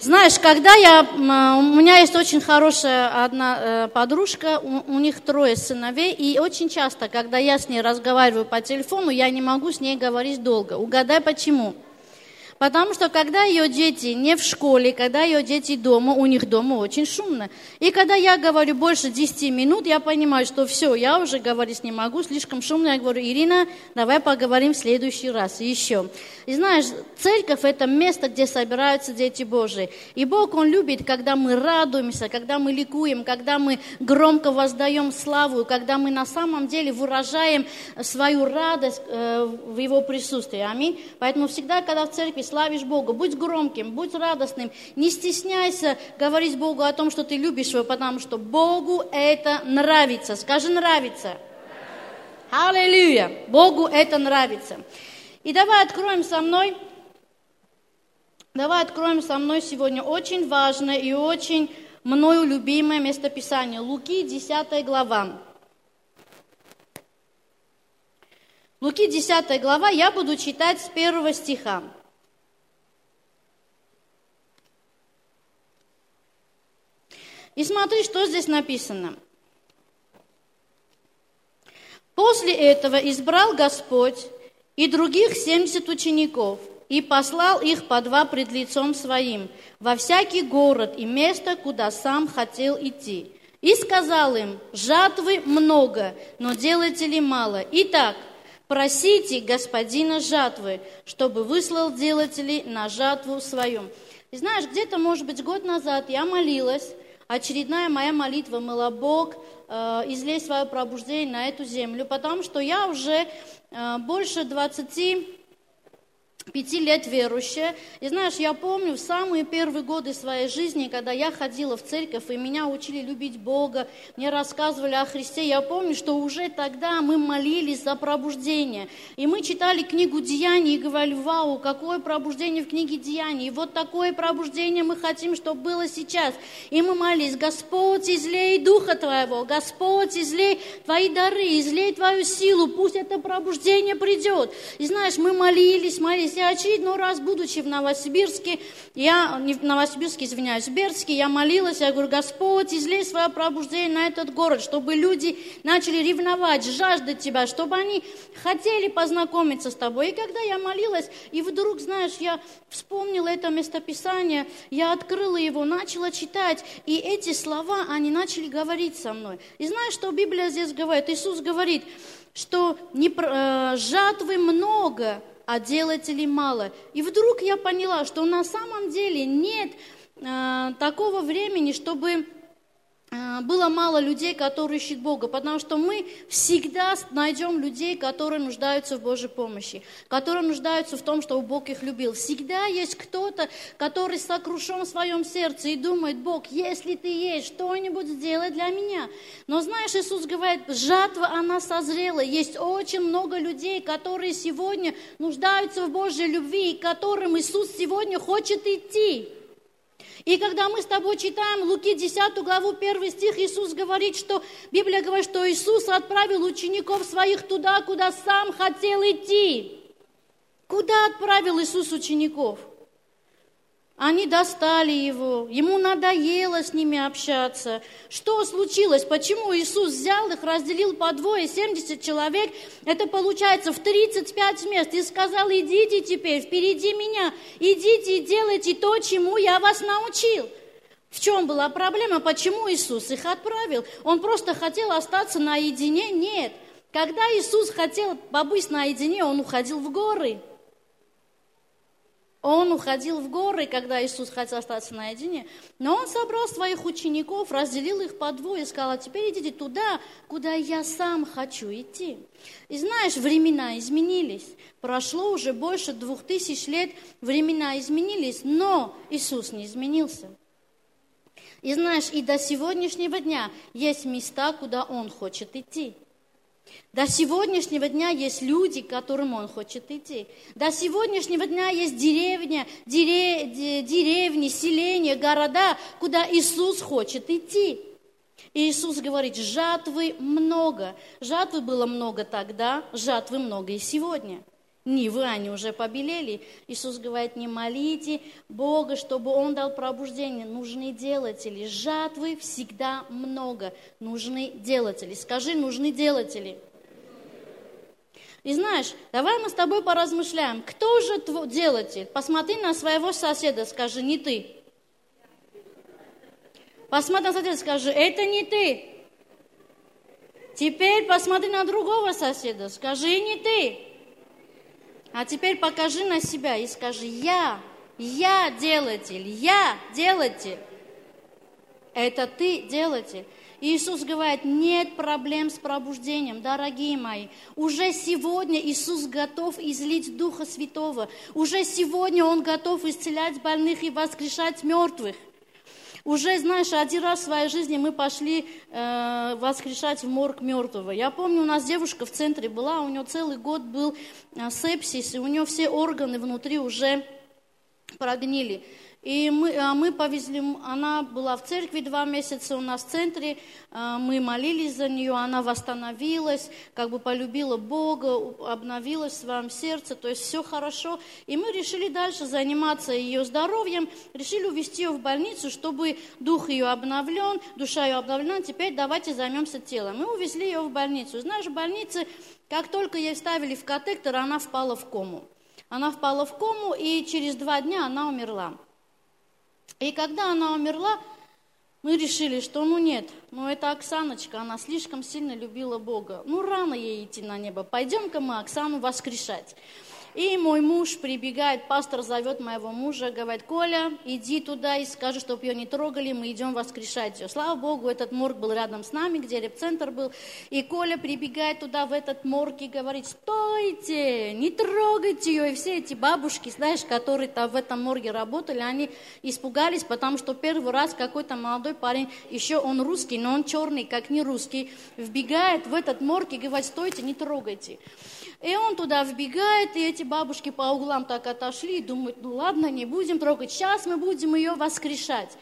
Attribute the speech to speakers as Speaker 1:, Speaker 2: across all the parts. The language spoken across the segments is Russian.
Speaker 1: Знаешь, когда я... У меня есть очень хорошая одна э, подружка, у, у них трое сыновей, и очень часто, когда я с ней разговариваю по телефону, я не могу с ней говорить долго. Угадай, почему? Потому что когда ее дети не в школе, когда ее дети дома, у них дома очень шумно. И когда я говорю больше 10 минут, я понимаю, что все, я уже говорить не могу, слишком шумно. Я говорю, Ирина, давай поговорим в следующий раз, еще. И знаешь, церковь – это место, где собираются дети Божии. И Бог, Он любит, когда мы радуемся, когда мы ликуем, когда мы громко воздаем славу, когда мы на самом деле выражаем свою радость э, в Его присутствии. Аминь. Поэтому всегда, когда в церкви славишь Бога, будь громким, будь радостным, не стесняйся говорить Богу о том, что ты любишь его, потому что Богу это нравится. Скажи, нравится. Аллилуйя! Богу это нравится. И давай откроем со мной, давай откроем со мной сегодня очень важное и очень мною любимое местописание. Луки, 10 глава. Луки, 10 глава, я буду читать с первого стиха. И смотри, что здесь написано. После этого избрал Господь и других семьдесят учеников, и послал их по два пред лицом своим, во всякий город и место, куда сам хотел идти. И сказал им, жатвы много, но делателей мало. Итак, просите господина жатвы, чтобы выслал делателей на жатву свою. И знаешь, где-то, может быть, год назад я молилась, очередная моя молитва. Была, Бог, э, излей свое пробуждение на эту землю, потому что я уже э, больше 20 пяти лет верующая. И знаешь, я помню в самые первые годы своей жизни, когда я ходила в церковь, и меня учили любить Бога, мне рассказывали о Христе, я помню, что уже тогда мы молились за пробуждение. И мы читали книгу Деяний и говорили, вау, какое пробуждение в книге Деяний. И вот такое пробуждение мы хотим, чтобы было сейчас. И мы молились, Господь, излей Духа Твоего, Господь, излей Твои дары, излей Твою силу, пусть это пробуждение придет. И знаешь, мы молились, молились, я очередной раз, будучи в Новосибирске, я, не в Новосибирске, извиняюсь, в Бердске, я молилась, я говорю, Господь, излей свое пробуждение на этот город, чтобы люди начали ревновать, жаждать Тебя, чтобы они хотели познакомиться с Тобой. И когда я молилась, и вдруг, знаешь, я вспомнила это местописание, я открыла его, начала читать, и эти слова, они начали говорить со мной. И знаешь, что Библия здесь говорит? Иисус говорит, что не, э, жатвы много, а делателей мало. И вдруг я поняла, что на самом деле нет э, такого времени, чтобы было мало людей, которые ищут Бога, потому что мы всегда найдем людей, которые нуждаются в Божьей помощи, которые нуждаются в том, чтобы Бог их любил. Всегда есть кто-то, который сокрушен в своем сердце и думает, Бог, если ты есть, что-нибудь сделай для меня. Но знаешь, Иисус говорит, жатва, она созрела. Есть очень много людей, которые сегодня нуждаются в Божьей любви, и которым Иисус сегодня хочет идти. И когда мы с тобой читаем Луки 10 главу 1 стих, Иисус говорит, что Библия говорит, что Иисус отправил учеников своих туда, куда сам хотел идти. Куда отправил Иисус учеников? Они достали его, ему надоело с ними общаться. Что случилось? Почему Иисус взял их, разделил по двое, 70 человек, это получается в 35 мест, и сказал, идите теперь впереди меня, идите и делайте то, чему я вас научил. В чем была проблема? Почему Иисус их отправил? Он просто хотел остаться наедине? Нет. Когда Иисус хотел побыть наедине, он уходил в горы. Он уходил в горы, когда Иисус хотел остаться наедине, но он собрал своих учеников, разделил их по двое и сказал, а теперь идите туда, куда я сам хочу идти. И знаешь, времена изменились. Прошло уже больше двух тысяч лет, времена изменились, но Иисус не изменился. И знаешь, и до сегодняшнего дня есть места, куда Он хочет идти. До сегодняшнего дня есть люди, к которым он хочет идти. До сегодняшнего дня есть деревня, дере, деревни, селения, города, куда Иисус хочет идти. И Иисус говорит, жатвы много. Жатвы было много тогда, жатвы много и сегодня. Нивы, они уже побелели. Иисус говорит, не молите Бога, чтобы Он дал пробуждение. Нужны делатели. Жатвы всегда много. Нужны делатели. Скажи, нужны делатели. И знаешь, давай мы с тобой поразмышляем, кто же твой делатель? Посмотри на своего соседа, скажи, не ты. Посмотри на соседа, скажи, это не ты. Теперь посмотри на другого соседа, скажи, не ты. А теперь покажи на себя и скажи, я, я делатель, я делатель. Это ты делатель. Иисус говорит, нет проблем с пробуждением, дорогие мои. Уже сегодня Иисус готов излить Духа Святого. Уже сегодня Он готов исцелять больных и воскрешать мертвых. Уже, знаешь, один раз в своей жизни мы пошли э, воскрешать в морг мертвого. Я помню, у нас девушка в центре была, у нее целый год был э, сепсис, и у нее все органы внутри уже прогнили. И мы, а мы повезли, она была в церкви два месяца у нас в центре, а, мы молились за нее, она восстановилась, как бы полюбила Бога, обновилась в своем сердце, то есть все хорошо. И мы решили дальше заниматься ее здоровьем, решили увезти ее в больницу, чтобы дух ее обновлен, душа ее обновлена, теперь давайте займемся телом. Мы увезли ее в больницу. Знаешь, в больнице, как только ей ставили в катетер, она впала в кому. Она впала в кому, и через два дня она умерла. И когда она умерла, мы решили, что ну нет, ну это Оксаночка, она слишком сильно любила Бога. Ну рано ей идти на небо, пойдем-ка мы Оксану воскрешать. И мой муж прибегает, пастор зовет моего мужа, говорит, Коля, иди туда и скажи, чтобы ее не трогали, мы идем воскрешать ее. Слава Богу, этот морг был рядом с нами, где репцентр был. И Коля прибегает туда, в этот морг, и говорит, стойте, не трогайте ее. И все эти бабушки, знаешь, которые там в этом морге работали, они испугались, потому что первый раз какой-то молодой парень, еще он русский, но он черный, как не русский, вбегает в этот морг и говорит, стойте, не трогайте. И он туда вбегает, и эти бабушки по углам так отошли и думают, ну ладно, не будем трогать, сейчас мы будем ее воскрешать.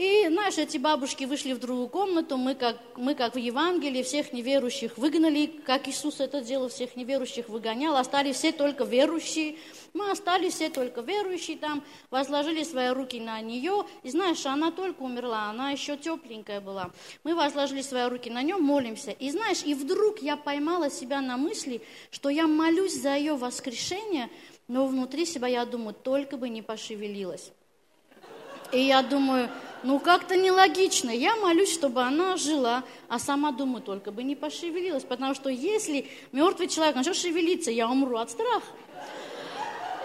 Speaker 1: И, знаешь, эти бабушки вышли в другую комнату, мы как, мы как в Евангелии всех неверующих выгнали, как Иисус это делал, всех неверующих выгонял, остались все только верующие. Мы остались все только верующие там, возложили свои руки на нее, и знаешь, она только умерла, она еще тепленькая была. Мы возложили свои руки на нее, молимся. И знаешь, и вдруг я поймала себя на мысли, что я молюсь за ее воскрешение, но внутри себя я думаю, только бы не пошевелилась. И я думаю, ну как-то нелогично. Я молюсь, чтобы она жила, а сама думаю, только бы не пошевелилась. Потому что если мертвый человек начнет шевелиться, я умру от страха.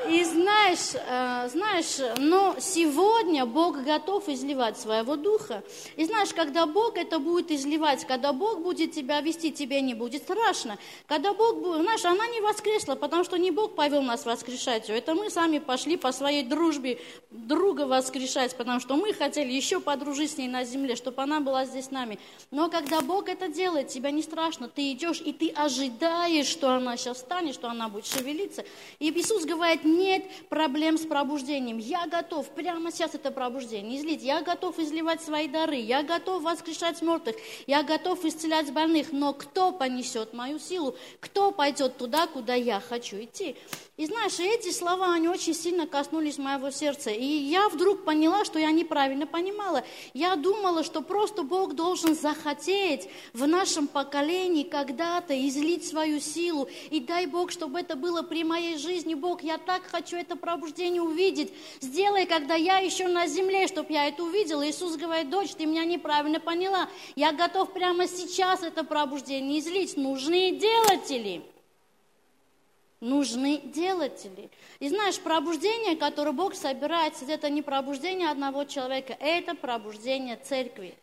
Speaker 1: И знаешь, э, знаешь, но сегодня Бог готов изливать своего духа. И знаешь, когда Бог это будет изливать, когда Бог будет тебя вести, тебе не будет страшно. Когда Бог будет, знаешь, она не воскресла, потому что не Бог повел нас воскрешать ее. Это мы сами пошли по своей дружбе друга воскрешать, потому что мы хотели еще подружить с ней на земле, чтобы она была здесь с нами. Но когда Бог это делает, тебя не страшно. Ты идешь и ты ожидаешь, что она сейчас станет, что она будет шевелиться. И Иисус говорит, нет проблем с пробуждением. Я готов, прямо сейчас это пробуждение излить. Я готов изливать свои дары. Я готов воскрешать мертвых. Я готов исцелять больных. Но кто понесет мою силу? Кто пойдет туда, куда я хочу идти? И знаешь, эти слова, они очень сильно коснулись моего сердца. И я вдруг поняла, что я неправильно понимала. Я думала, что просто Бог должен захотеть в нашем поколении когда-то излить свою силу. И дай Бог, чтобы это было при моей жизни. Бог, я так хочу это пробуждение увидеть. Сделай, когда я еще на земле, чтобы я это увидела. Иисус говорит, дочь, ты меня неправильно поняла. Я готов прямо сейчас это пробуждение излить. Нужны делатели нужны делатели. И знаешь, пробуждение, которое Бог собирается, это не пробуждение одного человека, это пробуждение церкви.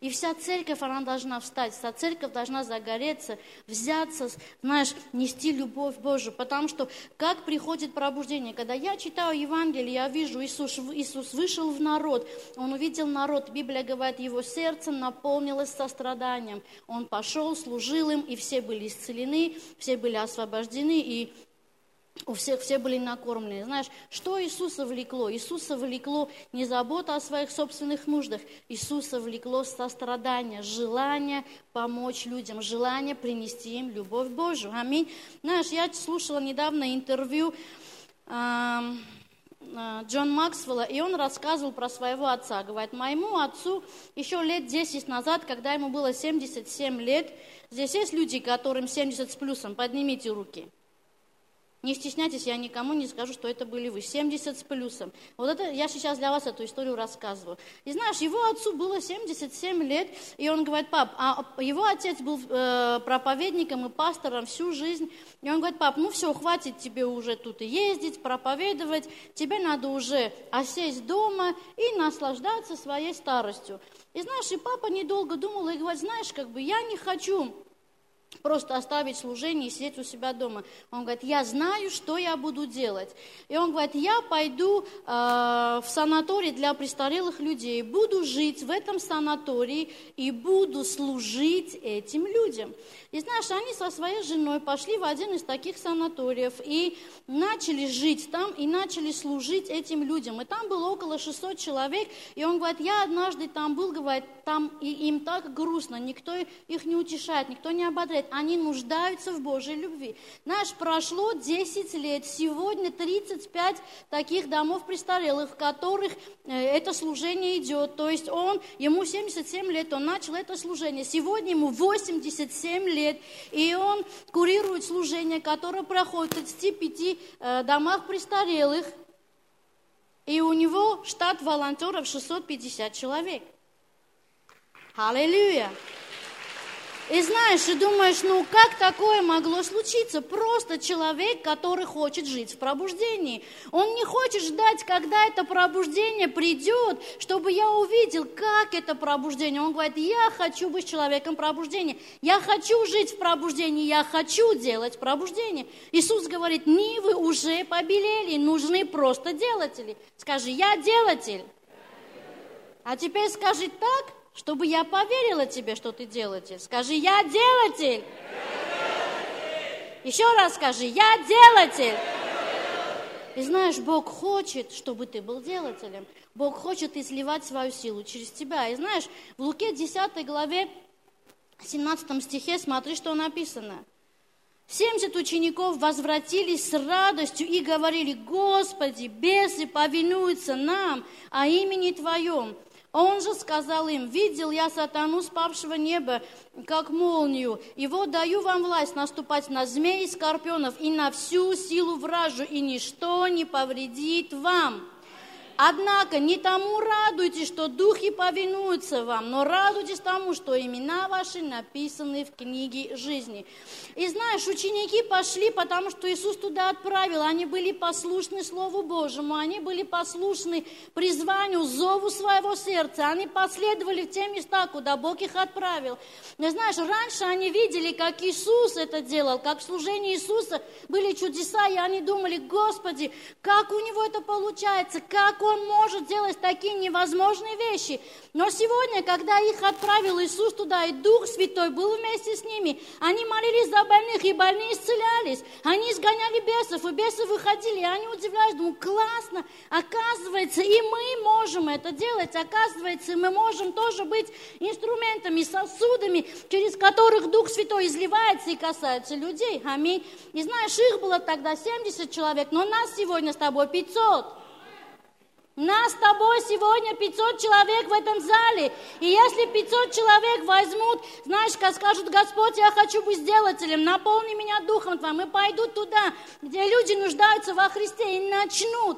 Speaker 1: И вся церковь, она должна встать, вся церковь должна загореться, взяться, знаешь, нести любовь Божию. Потому что как приходит пробуждение? Когда я читаю Евангелие, я вижу, Иисус, Иисус вышел в народ, Он увидел народ, Библия говорит, его сердце наполнилось состраданием. Он пошел, служил им, и все были исцелены, все были освобождены, и у всех все были накормлены. Знаешь, что Иисуса влекло? Иисуса влекло не забота о своих собственных нуждах. Иисуса влекло сострадание, желание помочь людям, желание принести им любовь Божию. Аминь. Знаешь, я слушала недавно интервью э, Джон Максвелла, и он рассказывал про своего отца. Говорит, моему отцу еще лет 10 назад, когда ему было 77 лет, здесь есть люди, которым 70 с плюсом, поднимите руки – не стесняйтесь, я никому не скажу, что это были вы. 70 с плюсом. Вот это я сейчас для вас эту историю рассказываю. И знаешь, его отцу было 77 лет, и он говорит, пап, а его отец был э, проповедником и пастором всю жизнь. И он говорит, пап, ну все, хватит тебе уже тут ездить, проповедовать, тебе надо уже осесть дома и наслаждаться своей старостью. И знаешь, и папа недолго думал и говорит, знаешь, как бы я не хочу просто оставить служение и сидеть у себя дома. Он говорит, я знаю, что я буду делать. И он говорит, я пойду э, в санаторий для престарелых людей, буду жить в этом санатории и буду служить этим людям. И знаешь, они со своей женой пошли в один из таких санаториев и начали жить там, и начали служить этим людям. И там было около 600 человек, и он говорит, я однажды там был, говорит, там и им так грустно, никто их не утешает, никто не ободряет, они нуждаются в Божьей любви. Знаешь, прошло 10 лет, сегодня 35 таких домов престарелых, в которых э, это служение идет, то есть он, ему 77 лет, он начал это служение, сегодня ему 87 лет, и он курирует служение, которое проходит в 35 э, домах престарелых, и у него штат волонтеров 650 человек. Аллилуйя! И знаешь, и думаешь, ну как такое могло случиться? Просто человек, который хочет жить в пробуждении. Он не хочет ждать, когда это пробуждение придет, чтобы я увидел, как это пробуждение. Он говорит, я хочу быть человеком пробуждения. Я хочу жить в пробуждении, я хочу делать пробуждение. Иисус говорит, нивы уже побелели, нужны просто делатели. Скажи, я делатель. А теперь скажи так, чтобы я поверила тебе, что ты делатель. Скажи, я делатель. Еще раз скажи, я делатель. И знаешь, Бог хочет, чтобы ты был делателем. Бог хочет изливать свою силу через тебя. И знаешь, в Луке 10 главе 17 стихе смотри, что написано. 70 учеников возвратились с радостью и говорили, Господи, бесы повинуются нам о имени Твоем. Он же сказал им, видел я сатану, спавшего неба, как молнию, и вот даю вам власть наступать на змей и скорпионов и на всю силу вражу, и ничто не повредит вам. Однако не тому радуйтесь, что духи повинуются вам, но радуйтесь тому, что имена ваши написаны в книге жизни. И знаешь, ученики пошли, потому что Иисус туда отправил. Они были послушны Слову Божьему, они были послушны призванию, зову своего сердца. Они последовали в те места, куда Бог их отправил. И знаешь, раньше они видели, как Иисус это делал, как в служении Иисуса были чудеса, и они думали, Господи, как у него это получается, как он он может делать такие невозможные вещи. Но сегодня, когда их отправил Иисус туда, и Дух Святой был вместе с ними, они молились за больных, и больные исцелялись. Они изгоняли бесов, и бесы выходили, и они удивлялись, думают, классно, оказывается, и мы можем это делать, оказывается, мы можем тоже быть инструментами, сосудами, через которых Дух Святой изливается и касается людей. Аминь. И знаешь, их было тогда 70 человек, но нас сегодня с тобой 500. Нас с тобой сегодня 500 человек в этом зале. И если 500 человек возьмут, знаешь, как скажут, Господь, я хочу быть сделателем, наполни меня Духом Твоим, и пойдут туда, где люди нуждаются во Христе, и начнут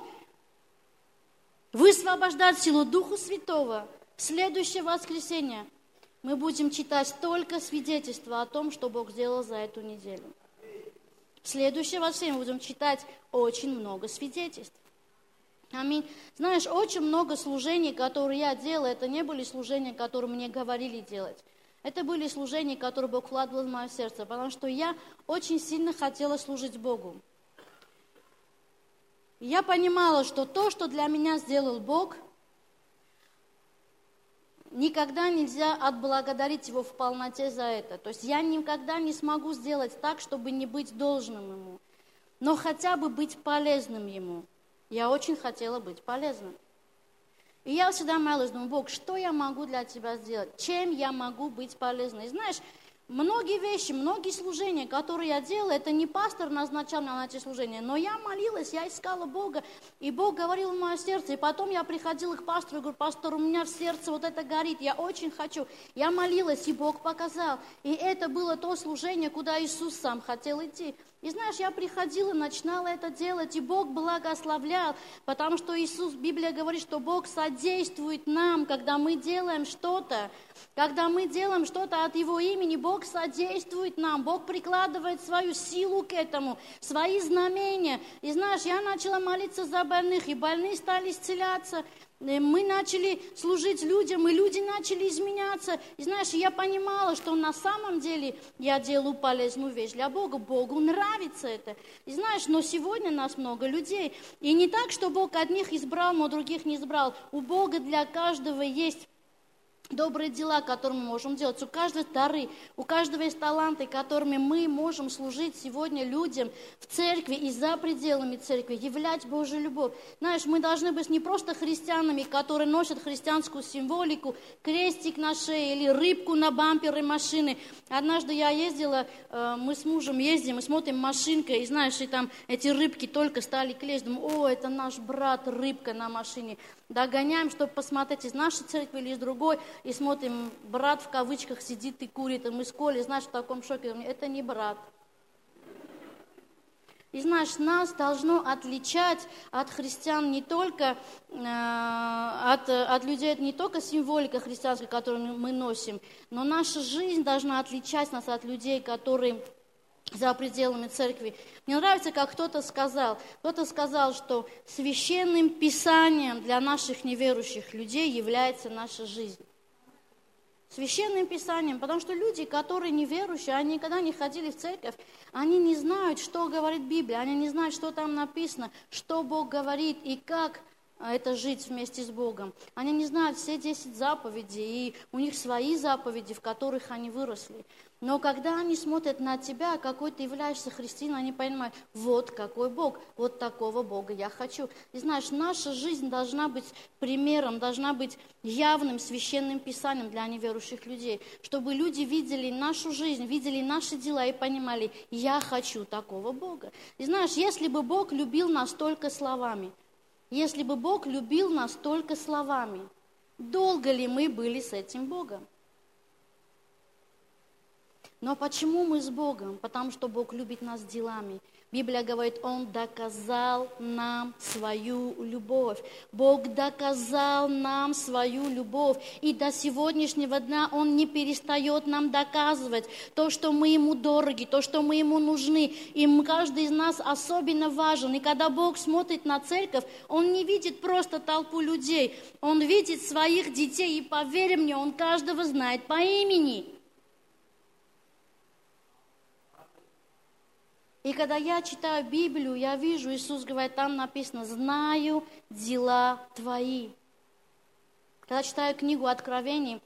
Speaker 1: высвобождать силу Духа Святого. В следующее воскресенье мы будем читать только свидетельства о том, что Бог сделал за эту неделю. В следующее воскресенье мы будем читать очень много свидетельств. Аминь. Знаешь, очень много служений, которые я делала, это не были служения, которые мне говорили делать. Это были служения, которые Бог вкладывал в мое сердце, потому что я очень сильно хотела служить Богу. я понимала, что то, что для меня сделал Бог, никогда нельзя отблагодарить Его в полноте за это. То есть я никогда не смогу сделать так, чтобы не быть должным Ему. но хотя бы быть полезным ему. Я очень хотела быть полезным. И я всегда молилась, думаю, Бог, что я могу для Тебя сделать? Чем я могу быть полезной? И знаешь, Многие вещи, многие служения, которые я делала, это не пастор назначал меня на эти служения, но я молилась, я искала Бога, и Бог говорил в мое сердце. И потом я приходила к пастору и говорю, пастор, у меня в сердце вот это горит, я очень хочу. Я молилась, и Бог показал. И это было то служение, куда Иисус сам хотел идти. И знаешь, я приходила, начинала это делать, и Бог благословлял, потому что Иисус, Библия говорит, что Бог содействует нам, когда мы делаем что-то. Когда мы делаем что-то от Его имени, Бог содействует нам, Бог прикладывает свою силу к этому, свои знамения. И знаешь, я начала молиться за больных, и больные стали исцеляться. Э, мы начали служить людям, и люди начали изменяться. И знаешь, я понимала, что на самом деле я делаю полезную вещь для Бога. Богу нравится это. И знаешь, но сегодня нас много людей. И не так, что Бог одних избрал, но других не избрал. У Бога для каждого есть добрые дела, которые мы можем делать. У каждого дары, у каждого есть таланты, которыми мы можем служить сегодня людям в церкви и за пределами церкви, являть Божью любовь. Знаешь, мы должны быть не просто христианами, которые носят христианскую символику, крестик на шее или рыбку на бамперы машины. Однажды я ездила, э, мы с мужем ездим и смотрим машинка, и знаешь, и там эти рыбки только стали клеить. Думаю, о, это наш брат, рыбка на машине. Догоняем, чтобы посмотреть из нашей церкви или из другой и смотрим, брат в кавычках сидит и курит, и мы с Колей, знаешь, в таком шоке, это не брат. И знаешь, нас должно отличать от христиан не только, э, от, от людей, не только символика христианская, которую мы носим, но наша жизнь должна отличать нас от людей, которые за пределами церкви. Мне нравится, как кто-то сказал, кто-то сказал, что священным писанием для наших неверующих людей является наша жизнь священным писанием, потому что люди, которые неверующие, они никогда не ходили в церковь, они не знают, что говорит Библия, они не знают, что там написано, что Бог говорит и как это жить вместе с Богом. Они не знают все 10 заповедей, и у них свои заповеди, в которых они выросли. Но когда они смотрят на тебя, какой ты являешься христианином, они понимают, вот какой Бог, вот такого Бога я хочу. И знаешь, наша жизнь должна быть примером, должна быть явным священным писанием для неверующих людей, чтобы люди видели нашу жизнь, видели наши дела и понимали, я хочу такого Бога. И знаешь, если бы Бог любил нас только словами, если бы Бог любил нас только словами, долго ли мы были с этим Богом? Но почему мы с Богом? Потому что Бог любит нас делами. Библия говорит, Он доказал нам свою любовь. Бог доказал нам свою любовь. И до сегодняшнего дня Он не перестает нам доказывать то, что мы Ему дороги, то, что мы Ему нужны. И каждый из нас особенно важен. И когда Бог смотрит на церковь, Он не видит просто толпу людей. Он видит своих детей. И поверь мне, Он каждого знает по имени. И когда я читаю Библию, я вижу, Иисус говорит, там написано, знаю дела твои. Когда читаю книгу Откровений,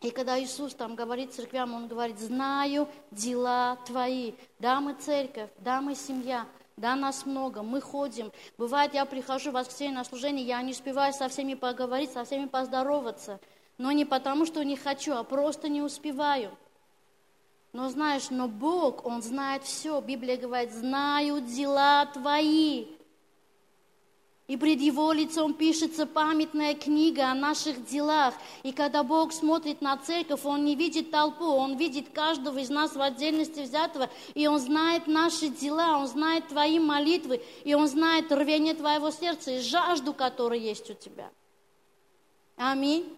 Speaker 1: и когда Иисус там говорит церквям, Он говорит, знаю дела твои. Да, мы церковь, да, мы семья, да, нас много, мы ходим. Бывает, я прихожу в воскресенье на служение, я не успеваю со всеми поговорить, со всеми поздороваться. Но не потому, что не хочу, а просто не успеваю. Но знаешь, но Бог, Он знает все. Библия говорит, знают дела твои. И пред Его лицом пишется памятная книга о наших делах. И когда Бог смотрит на церковь, Он не видит толпу, Он видит каждого из нас в отдельности взятого. И Он знает наши дела, Он знает твои молитвы, и Он знает рвение твоего сердца и жажду, которая есть у тебя. Аминь.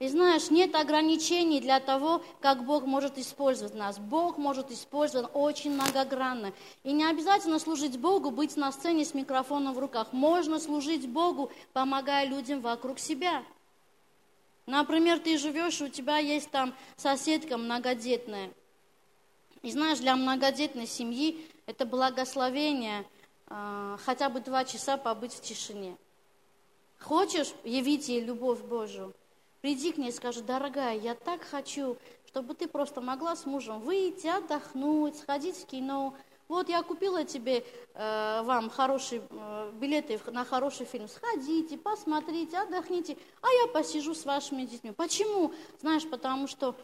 Speaker 1: И знаешь, нет ограничений для того, как Бог может использовать нас. Бог может использовать очень многогранно. И не обязательно служить Богу, быть на сцене с микрофоном в руках. Можно служить Богу, помогая людям вокруг себя. Например, ты живешь, у тебя есть там соседка многодетная. И знаешь, для многодетной семьи это благословение э, хотя бы два часа побыть в тишине. Хочешь явить ей любовь Божию? Приди к ней и скажи, дорогая, я так хочу, чтобы ты просто могла с мужем выйти, отдохнуть, сходить в кино, вот я купила тебе, э, вам хорошие э, билеты на хороший фильм, сходите, посмотрите, отдохните, а я посижу с вашими детьми. Почему? Знаешь, потому что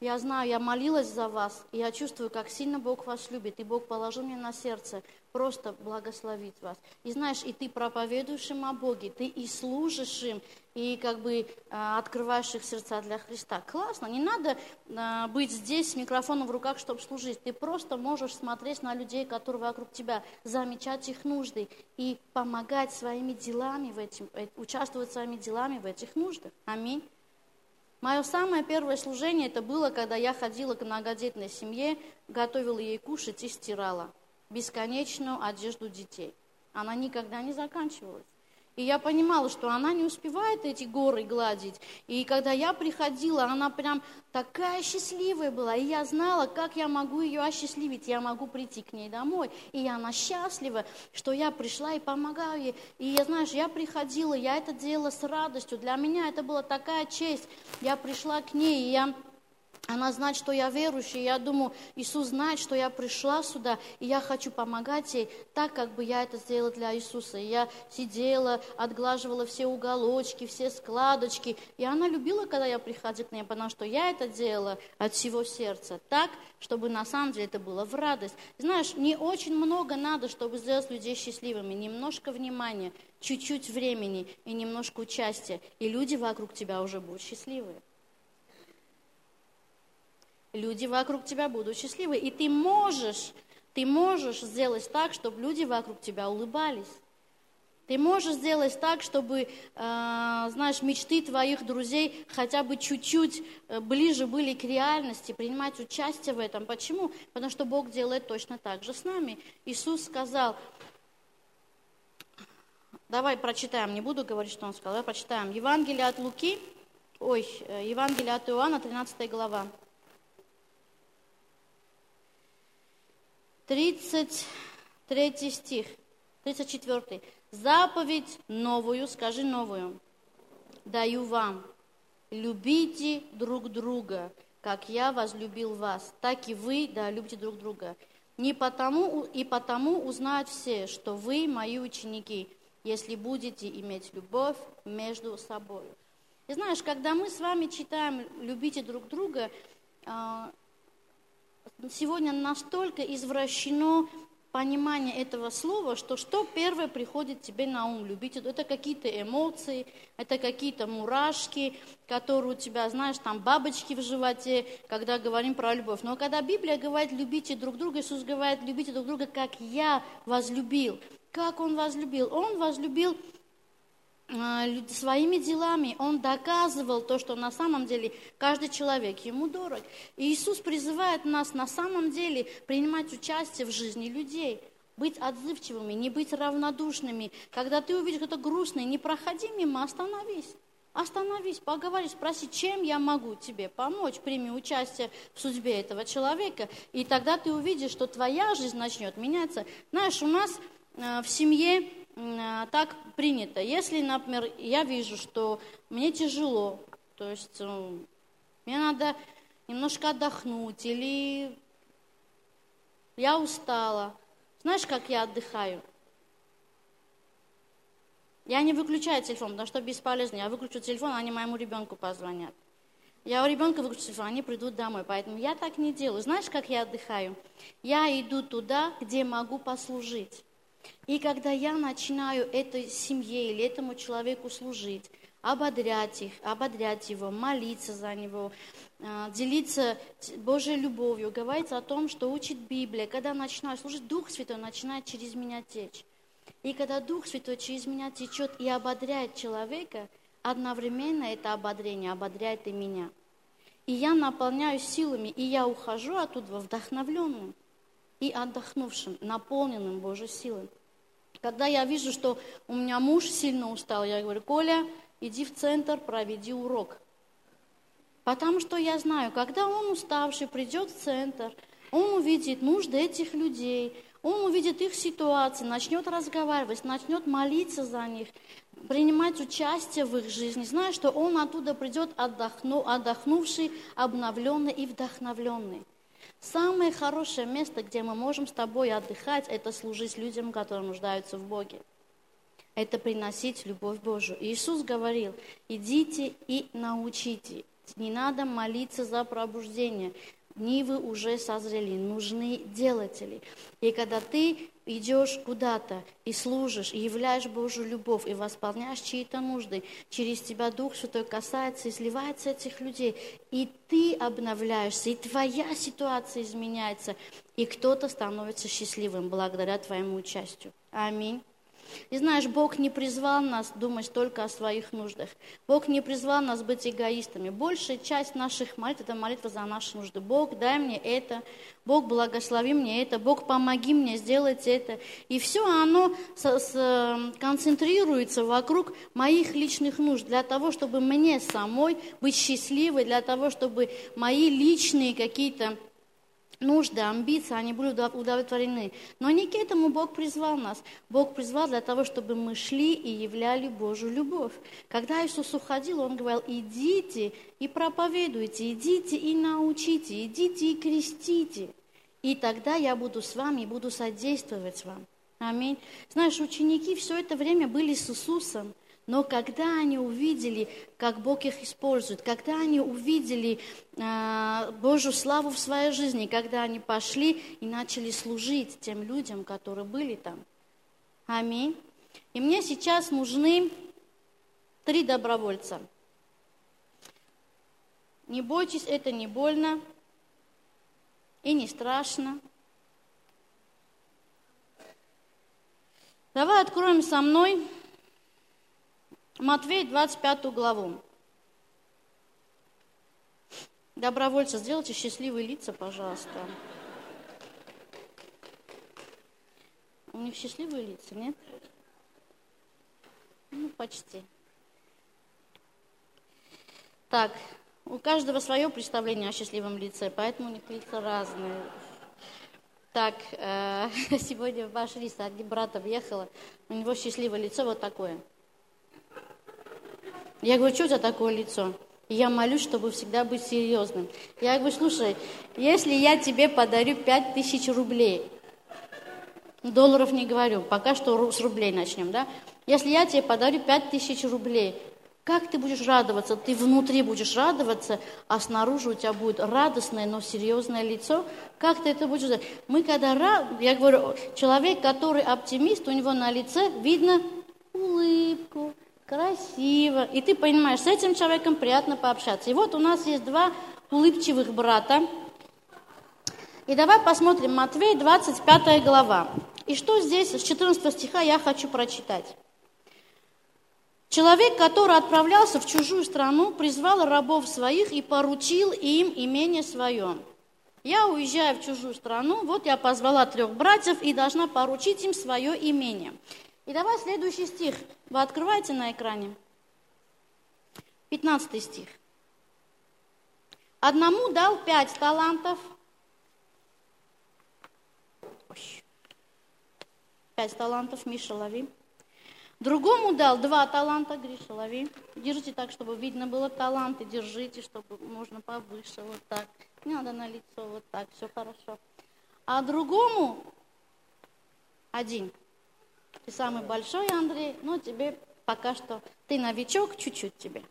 Speaker 1: я знаю, я молилась за вас, и я чувствую, как сильно Бог вас любит, и Бог положил мне на сердце просто благословить вас. И знаешь, и ты проповедуешь им о Боге, ты и служишь им, и как бы а, открываешь их сердца для Христа. Классно, не надо а, быть здесь с микрофоном в руках, чтобы служить. Ты просто можешь смотреть на людей, которые вокруг тебя, замечать их нужды и помогать своими делами в этим, э, участвовать своими делами в этих нуждах. Аминь. Мое самое первое служение это было, когда я ходила к многодетной семье, готовила ей кушать и стирала бесконечную одежду детей. Она никогда не заканчивалась. И я понимала, что она не успевает эти горы гладить. И когда я приходила, она прям такая счастливая была. И я знала, как я могу ее осчастливить. Я могу прийти к ней домой. И она счастлива, что я пришла и помогаю ей. И я, знаешь, я приходила, я это делала с радостью. Для меня это была такая честь. Я пришла к ней, и я она знает, что я верующий. Я думаю, Иисус знает, что я пришла сюда, и я хочу помогать ей так, как бы я это сделала для Иисуса. И я сидела, отглаживала все уголочки, все складочки. И она любила, когда я приходила к ней, потому что я это делала от всего сердца. Так, чтобы на самом деле это было в радость. Знаешь, не очень много надо, чтобы сделать людей счастливыми. Немножко внимания, чуть-чуть времени и немножко участия. И люди вокруг тебя уже будут счастливые люди вокруг тебя будут счастливы. И ты можешь, ты можешь сделать так, чтобы люди вокруг тебя улыбались. Ты можешь сделать так, чтобы, э, знаешь, мечты твоих друзей хотя бы чуть-чуть э, ближе были к реальности, принимать участие в этом. Почему? Потому что Бог делает точно так же с нами. Иисус сказал, давай прочитаем, не буду говорить, что Он сказал, давай прочитаем. Евангелие от Луки, ой, э, Евангелие от Иоанна, 13 глава. 33 стих, 34. Заповедь новую, скажи новую, даю вам. Любите друг друга, как я возлюбил вас, так и вы, да, любите друг друга. Не потому, и потому узнают все, что вы мои ученики, если будете иметь любовь между собой. И знаешь, когда мы с вами читаем «любите друг друга», а, сегодня настолько извращено понимание этого слова, что что первое приходит тебе на ум любить? Это какие-то эмоции, это какие-то мурашки, которые у тебя, знаешь, там бабочки в животе, когда говорим про любовь. Но когда Библия говорит «любите друг друга», Иисус говорит «любите друг друга, как я возлюбил». Как Он возлюбил? Он возлюбил своими делами он доказывал то, что на самом деле каждый человек ему дорог. И Иисус призывает нас на самом деле принимать участие в жизни людей, быть отзывчивыми, не быть равнодушными. Когда ты увидишь что-то грустное, не проходи мимо, остановись. Остановись, поговори, спроси, чем я могу тебе помочь, прими участие в судьбе этого человека, и тогда ты увидишь, что твоя жизнь начнет меняться. Знаешь, у нас э, в семье а, так принято. Если, например, я вижу, что мне тяжело, то есть э, мне надо немножко отдохнуть, или я устала. Знаешь, как я отдыхаю? Я не выключаю телефон, потому что бесполезно. Я выключу телефон, они моему ребенку позвонят. Я у ребенка выключу телефон, они придут домой. Поэтому я так не делаю. Знаешь, как я отдыхаю? Я иду туда, где могу послужить. И когда я начинаю этой семье или этому человеку служить, ободрять их, ободрять его, молиться за него, а, делиться Божьей любовью, говорить о том, что учит Библия. Когда начинаю служить, Дух Святой начинает через меня течь. И когда Дух Святой через меня течет и ободряет человека, одновременно это ободрение ободряет и меня. И я наполняюсь силами, и я ухожу оттуда вдохновленным и отдохнувшим, наполненным Божьей силой. Когда я вижу, что у меня муж сильно устал, я говорю, Коля, иди в центр, проведи урок. Потому что я знаю, когда он уставший придет в центр, он увидит нужды этих людей, он увидит их ситуации, начнет разговаривать, начнет молиться за них, принимать участие в их жизни, зная, что он оттуда придет отдохну, отдохнувший, обновленный и вдохновленный. Самое хорошее место, где мы можем с тобой отдыхать, это служить людям, которые нуждаются в Боге. Это приносить любовь Божию. Иисус говорил, идите и научите. Не надо молиться за пробуждение. Нивы уже созрели, нужны делатели. И когда ты идешь куда-то и служишь, и являешь Божью любовь, и восполняешь чьи-то нужды, через тебя Дух Святой касается и сливается этих людей, и ты обновляешься, и твоя ситуация изменяется, и кто-то становится счастливым благодаря твоему участию. Аминь. И знаешь, Бог не призвал нас думать только о своих нуждах. Бог не призвал нас быть эгоистами. Большая часть наших молитв – это молитва за наши нужды. Бог, дай мне это. Бог, благослови мне это. Бог, помоги мне сделать это. И все оно с, с, концентрируется вокруг моих личных нужд. Для того, чтобы мне самой быть счастливой, для того, чтобы мои личные какие-то нужды, амбиции, они были удовлетворены. Но не к этому Бог призвал нас. Бог призвал для того, чтобы мы шли и являли Божью любовь. Когда Иисус уходил, Он говорил, идите и проповедуйте, идите и научите, идите и крестите. И тогда я буду с вами и буду содействовать вам. Аминь. Знаешь, ученики все это время были с Иисусом. Но когда они увидели, как Бог их использует, когда они увидели э, Божью славу в своей жизни, когда они пошли и начали служить тем людям, которые были там. Аминь. И мне сейчас нужны три добровольца. Не бойтесь, это не больно и не страшно. Давай откроем со мной Матвей 25 главу. Добровольцы, сделайте счастливые лица, пожалуйста. У них счастливые лица, нет? Ну, почти. Так, у каждого свое представление о счастливом лице, поэтому у них лица разные. Так, э, сегодня ваш лист один брата въехала, у него счастливое лицо вот такое – я говорю, что у тебя такое лицо? Я молюсь, чтобы всегда быть серьезным. Я говорю, слушай, если я тебе подарю пять тысяч рублей, долларов не говорю, пока что с рублей начнем, да? Если я тебе подарю пять тысяч рублей, как ты будешь радоваться? Ты внутри будешь радоваться, а снаружи у тебя будет радостное, но серьезное лицо. Как ты это будешь делать? Мы когда рад, я говорю, человек, который оптимист, у него на лице видно улыбку, красиво. И ты понимаешь, с этим человеком приятно пообщаться. И вот у нас есть два улыбчивых брата. И давай посмотрим Матвей, 25 глава. И что здесь, с 14 стиха я хочу прочитать. Человек, который отправлялся в чужую страну, призвал рабов своих и поручил им имение свое. Я уезжаю в чужую страну, вот я позвала трех братьев и должна поручить им свое имение. И давай следующий стих. Вы открываете на экране. 15 стих. Одному дал пять талантов. Пять талантов, Миша, лови. Другому дал два таланта, Гриша, лови. Держите так, чтобы видно было таланты, держите, чтобы можно повыше, вот так. Не надо на лицо, вот так, все хорошо. А другому один – ты самый большой, Андрей, но тебе пока что, ты новичок, чуть-чуть тебе.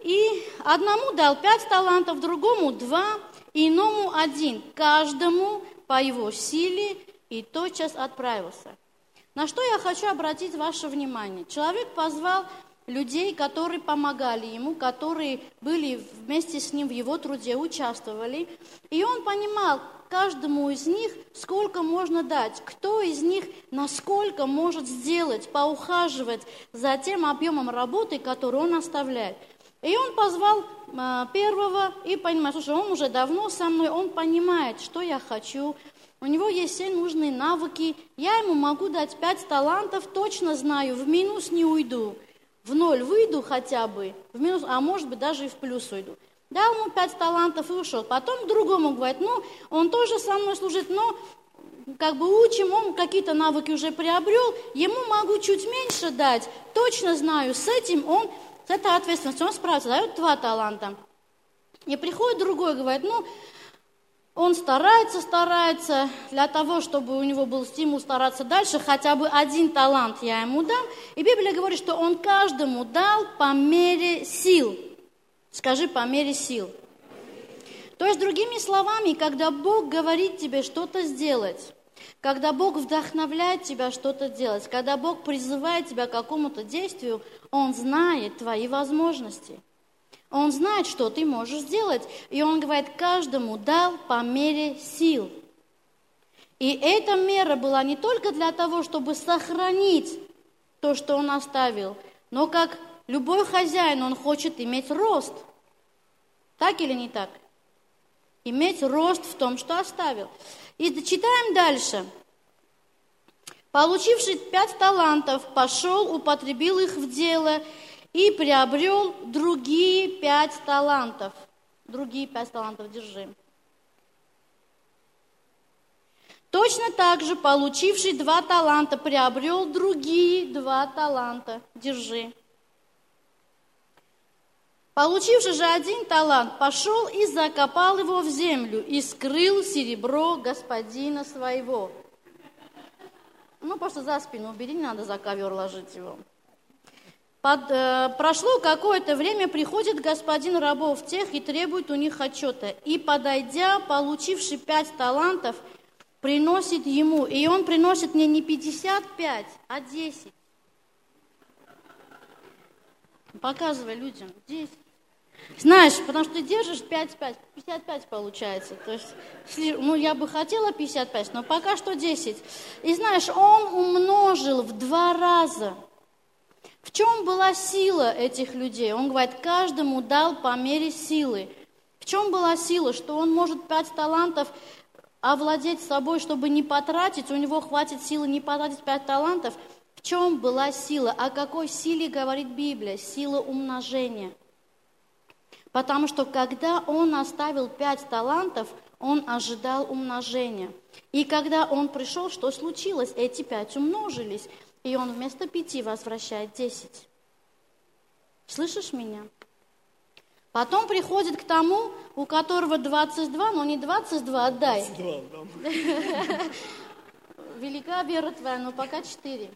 Speaker 1: И одному дал пять талантов, другому два, иному один, каждому по его силе, и тотчас отправился. На что я хочу обратить ваше внимание. Человек позвал людей, которые помогали ему, которые были вместе с ним в его труде, участвовали. И он понимал, каждому из них сколько можно дать, кто из них насколько может сделать, поухаживать за тем объемом работы, который он оставляет. И он позвал а, первого и понимает, слушай, он уже давно со мной, он понимает, что я хочу, у него есть все нужные навыки, я ему могу дать пять талантов, точно знаю, в минус не уйду, в ноль выйду хотя бы, в минус, а может быть даже и в плюс уйду. Дал ему пять талантов и ушел. Потом другому говорит, ну, он тоже со мной служит, но как бы учим, он какие-то навыки уже приобрел, ему могу чуть меньше дать, точно знаю, с этим он, с этой ответственностью он справится, дает два таланта. И приходит другой, говорит, ну, он старается, старается для того, чтобы у него был стимул стараться дальше, хотя бы один талант я ему дам. И Библия говорит, что он каждому дал по мере сил. Скажи, по мере сил. То есть, другими словами, когда Бог говорит тебе что-то сделать, когда Бог вдохновляет тебя что-то делать, когда Бог призывает тебя к какому-то действию, Он знает твои возможности – он знает, что ты можешь сделать. И он говорит, каждому дал по мере сил. И эта мера была не только для того, чтобы сохранить то, что он оставил, но как любой хозяин, он хочет иметь рост. Так или не так? Иметь рост в том, что оставил. И читаем дальше. Получивший пять талантов, пошел, употребил их в дело и приобрел другие пять талантов. Другие пять талантов держи. Точно так же получивший два таланта приобрел другие два таланта. Держи. Получивший же один талант, пошел и закопал его в землю, и скрыл серебро господина своего. Ну, просто за спину убери, не надо за ковер ложить его. Под, э, прошло какое-то время, приходит господин рабов тех и требует у них отчета. И, подойдя, получивший пять талантов, приносит ему. И он приносит мне не 55, а 10. Показывай людям, 10. Знаешь, потому что ты держишь 5-5, 55 получается. То есть, ну, я бы хотела 55, но пока что 10. И знаешь, он умножил в два раза – в чем была сила этих людей? Он говорит, каждому дал по мере силы. В чем была сила? Что он может пять талантов овладеть собой, чтобы не потратить, у него хватит силы не потратить пять талантов. В чем была сила? О какой силе говорит Библия? Сила умножения. Потому что когда он оставил пять талантов, он ожидал умножения. И когда он пришел, что случилось? Эти пять умножились. И он вместо пяти возвращает десять. Слышишь меня? Потом приходит к тому, у которого 22, но не 22, отдай. 22, да. Велика вера твоя, но пока 4.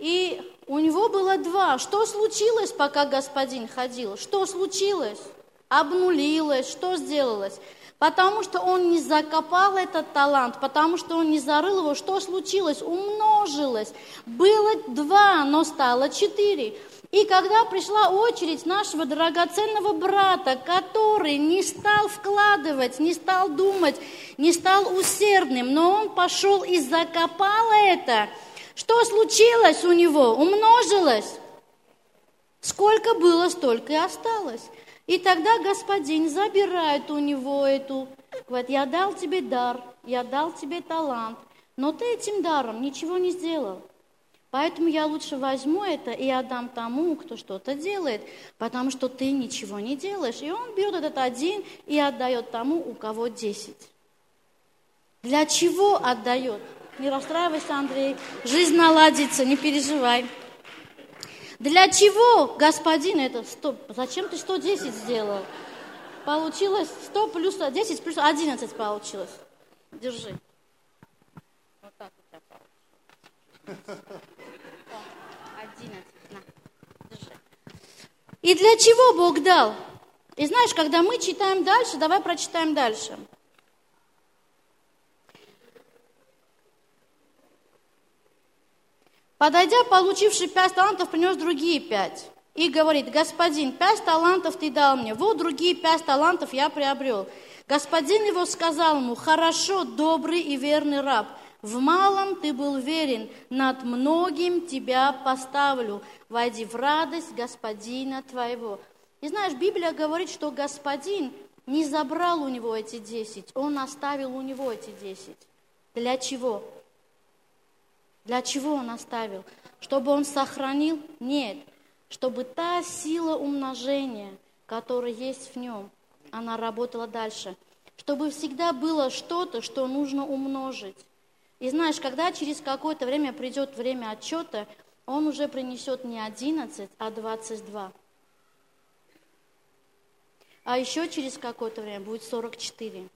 Speaker 1: И у него было два. Что случилось, пока господин ходил? Что случилось? Обнулилось, что сделалось? Потому что он не закопал этот талант, потому что он не зарыл его. Что случилось? Умножилось. Было два, но стало четыре. И когда пришла очередь нашего драгоценного брата, который не стал вкладывать, не стал думать, не стал усердным, но он пошел и закопал это, что случилось у него? Умножилось. Сколько было, столько и осталось. И тогда господин забирает у него эту, говорит, я дал тебе дар, я дал тебе талант, но ты этим даром ничего не сделал. Поэтому я лучше возьму это и отдам тому, кто что-то делает, потому что ты ничего не делаешь. И он берет этот один и отдает тому, у кого десять. Для чего отдает? Не расстраивайся, Андрей. Жизнь наладится, не переживай. Для чего, господин, это 100? Зачем ты 110 сделал? Получилось 100 плюс 10 плюс 11 получилось. Держи. Вот так у тебя получилось. 11, на, держи. И для чего Бог дал? И знаешь, когда мы читаем дальше, давай прочитаем дальше. Подойдя, получивший пять талантов, принес другие пять. И говорит, господин, пять талантов ты дал мне, вот другие пять талантов я приобрел. Господин его сказал ему, хорошо, добрый и верный раб, в малом ты был верен, над многим тебя поставлю. Войди в радость господина твоего. И знаешь, Библия говорит, что господин не забрал у него эти десять, он оставил у него эти десять. Для чего? Для чего он оставил? Чтобы он сохранил? Нет. Чтобы та сила умножения, которая есть в нем, она работала дальше. Чтобы всегда было что-то, что нужно умножить. И знаешь, когда через какое-то время придет время отчета, он уже принесет не 11, а 22. А еще через какое-то время будет 44.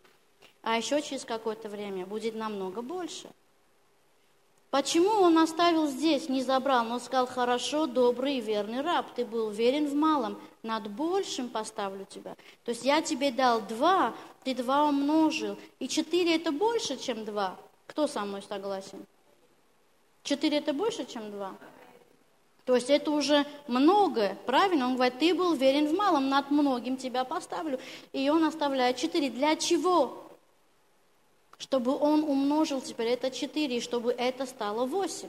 Speaker 1: А еще через какое-то время будет намного больше. Почему он оставил здесь, не забрал? Он сказал, хорошо, добрый и верный раб, ты был верен в малом, над большим поставлю тебя. То есть я тебе дал два, ты два умножил. И четыре это больше, чем два. Кто со мной согласен? Четыре это больше, чем два? То есть это уже много, правильно? Он говорит, ты был верен в малом, над многим тебя поставлю. И он оставляет четыре. Для чего? Чтобы он умножил теперь это 4, и чтобы это стало 8.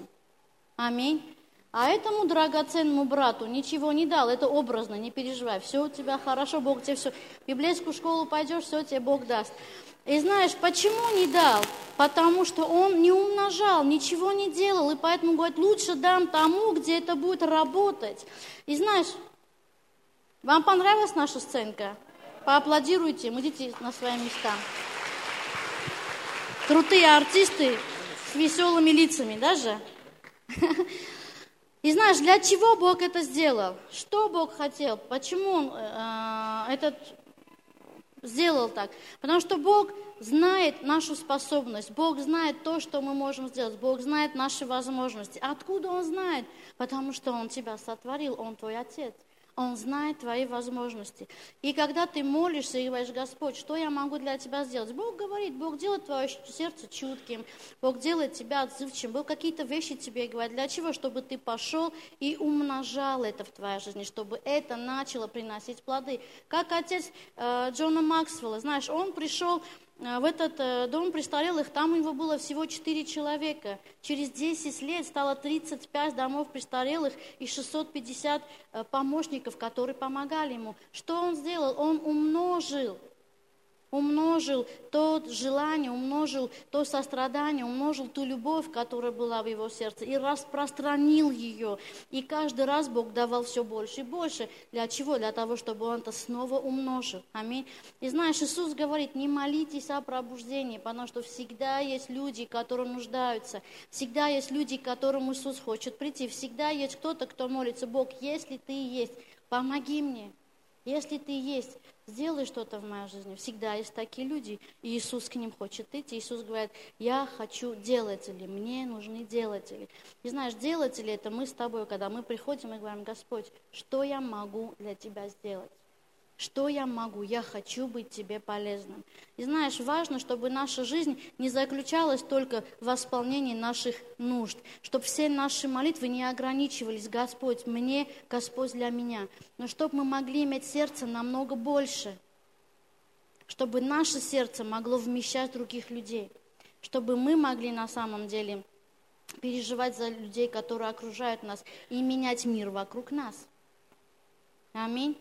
Speaker 1: Аминь. А этому драгоценному брату ничего не дал, это образно, не переживай. Все у тебя хорошо, Бог тебе все. В библейскую школу пойдешь, все тебе Бог даст. И знаешь, почему не дал? Потому что он не умножал, ничего не делал, и поэтому говорит, лучше дам тому, где это будет работать. И знаешь, вам понравилась наша сценка? Поаплодируйте, идите на свои места крутые артисты с веселыми лицами даже. И знаешь, для чего Бог это сделал? Что Бог хотел? Почему Он э, этот сделал так? Потому что Бог знает нашу способность, Бог знает то, что мы можем сделать, Бог знает наши возможности. Откуда Он знает? Потому что Он тебя сотворил, Он твой Отец. Он знает твои возможности. И когда ты молишься и говоришь, Господь, что я могу для тебя сделать? Бог говорит, Бог делает твое сердце чутким, Бог делает тебя отзывчивым, Бог какие-то вещи тебе говорит. Для чего? Чтобы ты пошел и умножал это в твоей жизни, чтобы это начало приносить плоды. Как отец э, Джона Максвелла, знаешь, он пришел в этот э, дом престарелых, там у него было всего 4 человека. Через 10 лет стало 35 домов престарелых и 650 э, помощников, которые помогали ему. Что он сделал? Он умножил умножил то желание, умножил то сострадание, умножил ту любовь, которая была в его сердце, и распространил ее. И каждый раз Бог давал все больше и больше. Для чего? Для того, чтобы он это снова умножил. Аминь. И знаешь, Иисус говорит, не молитесь о пробуждении, потому что всегда есть люди, которые нуждаются. Всегда есть люди, к которым Иисус хочет прийти. Всегда есть кто-то, кто молится, Бог, если ты есть, помоги мне. Если ты есть, сделай что-то в моей жизни. Всегда есть такие люди, и Иисус к ним хочет идти. Иисус говорит, я хочу делателей, мне нужны делатели. И знаешь, делатели это мы с тобой, когда мы приходим и говорим, Господь, что я могу для тебя сделать? Что я могу? Я хочу быть тебе полезным. И знаешь, важно, чтобы наша жизнь не заключалась только в восполнении наших нужд, чтобы все наши молитвы не ограничивались, Господь, мне, Господь для меня, но чтобы мы могли иметь сердце намного больше, чтобы наше сердце могло вмещать других людей, чтобы мы могли на самом деле переживать за людей, которые окружают нас, и менять мир вокруг нас. Аминь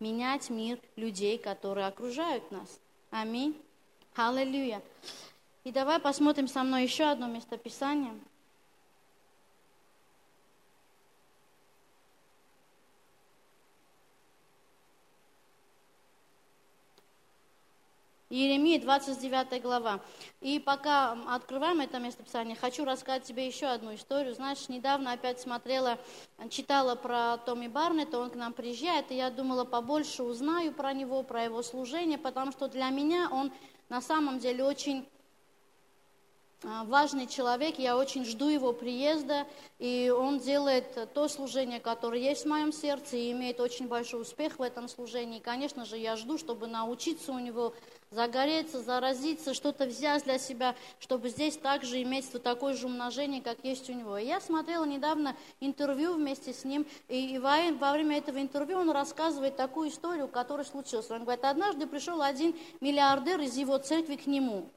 Speaker 1: менять мир людей, которые окружают нас. Аминь. Аллилуйя. И давай посмотрим со мной еще одно местописание. Иеремия, 29 глава. И пока открываем это местописание, хочу рассказать тебе еще одну историю. Знаешь, недавно опять смотрела, читала про Томми Барнета, он к нам приезжает, и я думала, побольше узнаю про него, про его служение, потому что для меня он на самом деле очень важный человек, я очень жду его приезда, и он делает то служение, которое есть в моем сердце, и имеет очень большой успех в этом служении. И, конечно же, я жду, чтобы научиться у него загореться, заразиться, что-то взять для себя, чтобы здесь также иметь вот такое же умножение, как есть у него. Я смотрела недавно интервью вместе с ним, и во время этого интервью он рассказывает такую историю, которая случилась. Он говорит, однажды пришел один миллиардер из его церкви к нему.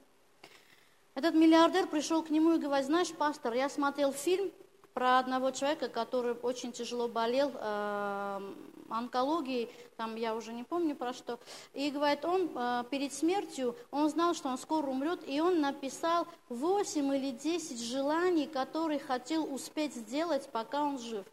Speaker 1: Этот миллиардер пришел к нему и говорит, знаешь, пастор, я смотрел фильм про одного человека, который очень тяжело болел э, онкологией, там я уже не помню про что. И говорит, он э, перед смертью, он знал, что он скоро умрет, и он написал 8 или 10 желаний, которые хотел успеть сделать, пока он жив.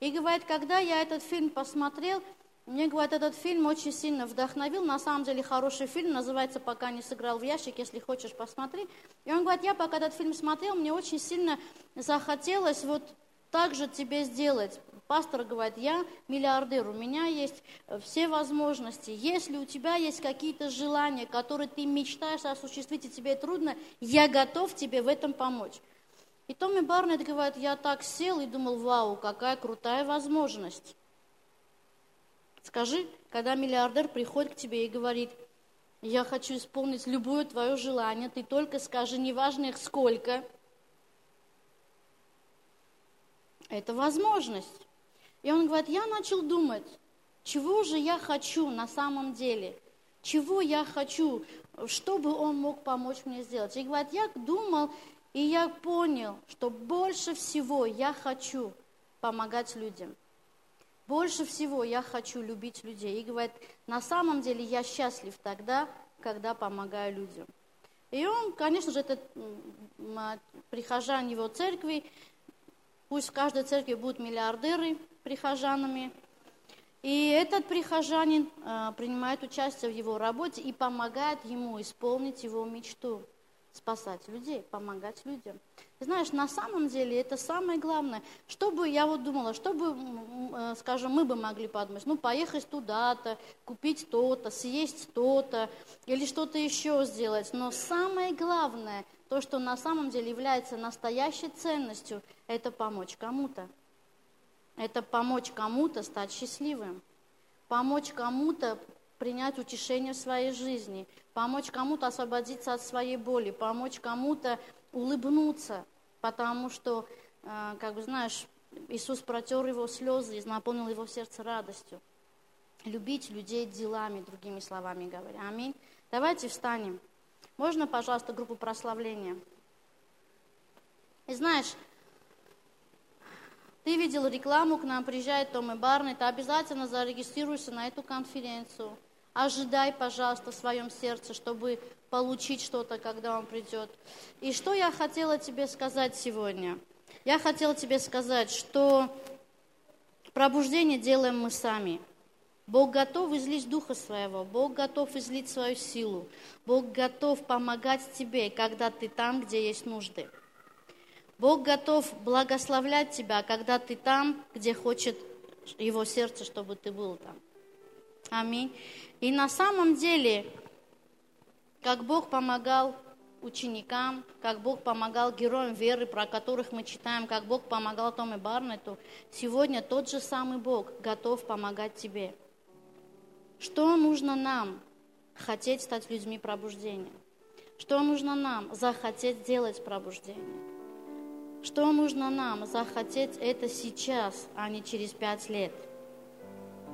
Speaker 1: И говорит, когда я этот фильм посмотрел, мне, говорят, этот фильм очень сильно вдохновил. На самом деле хороший фильм, называется «Пока не сыграл в ящик», если хочешь, посмотри. И он говорит, я пока этот фильм смотрел, мне очень сильно захотелось вот так же тебе сделать, пастор говорит, я миллиардер, у меня есть э, все возможности. Если у тебя есть какие-то желания, которые ты мечтаешь осуществить, и тебе трудно, я готов тебе в этом помочь. И Томми Барнетт говорит, я так сел и думал, вау, какая крутая возможность. Скажи, когда миллиардер приходит к тебе и говорит, я хочу исполнить любое твое желание, ты только скажи, неважно их сколько. Это возможность. И он говорит, я начал думать, чего же я хочу на самом деле, чего я хочу, чтобы он мог помочь мне сделать. И говорит, я думал, и я понял, что больше всего я хочу помогать людям. Больше всего я хочу любить людей. И говорит, на самом деле я счастлив тогда, когда помогаю людям. И он, конечно же, это прихожан его церкви, пусть в каждой церкви будут миллиардеры прихожанами. И этот прихожанин э, принимает участие в его работе и помогает ему исполнить его мечту спасать людей, помогать людям. Знаешь, на самом деле это самое главное. Что бы, я вот думала, что бы, э, скажем, мы бы могли подумать, ну, поехать туда-то, купить то-то, съесть то-то, или что-то еще сделать. Но самое главное, то, что на самом деле является настоящей ценностью, это помочь кому-то. Это помочь кому-то стать счастливым. Помочь кому-то принять утешение в своей жизни, помочь кому-то освободиться от своей боли, помочь кому-то улыбнуться, потому что, э, как бы знаешь, Иисус протер его слезы и наполнил его сердце радостью. Любить людей делами, другими словами говоря. Аминь. Давайте встанем. Можно, пожалуйста, группу прославления? И знаешь, ты видел рекламу, к нам приезжает Том и Барни, ты обязательно зарегистрируйся на эту конференцию. Ожидай, пожалуйста, в своем сердце, чтобы получить что-то, когда он придет. И что я хотела тебе сказать сегодня? Я хотела тебе сказать, что пробуждение делаем мы сами. Бог готов излить Духа Своего, Бог готов излить свою силу, Бог готов помогать тебе, когда ты там, где есть нужды. Бог готов благословлять тебя, когда ты там, где хочет Его сердце, чтобы ты был там. Аминь. И на самом деле, как Бог помогал ученикам, как Бог помогал героям веры, про которых мы читаем, как Бог помогал Тому Барнету, сегодня тот же самый Бог готов помогать тебе. Что нужно нам? Хотеть стать людьми пробуждения. Что нужно нам? Захотеть сделать пробуждение. Что нужно нам? Захотеть это сейчас, а не через пять лет.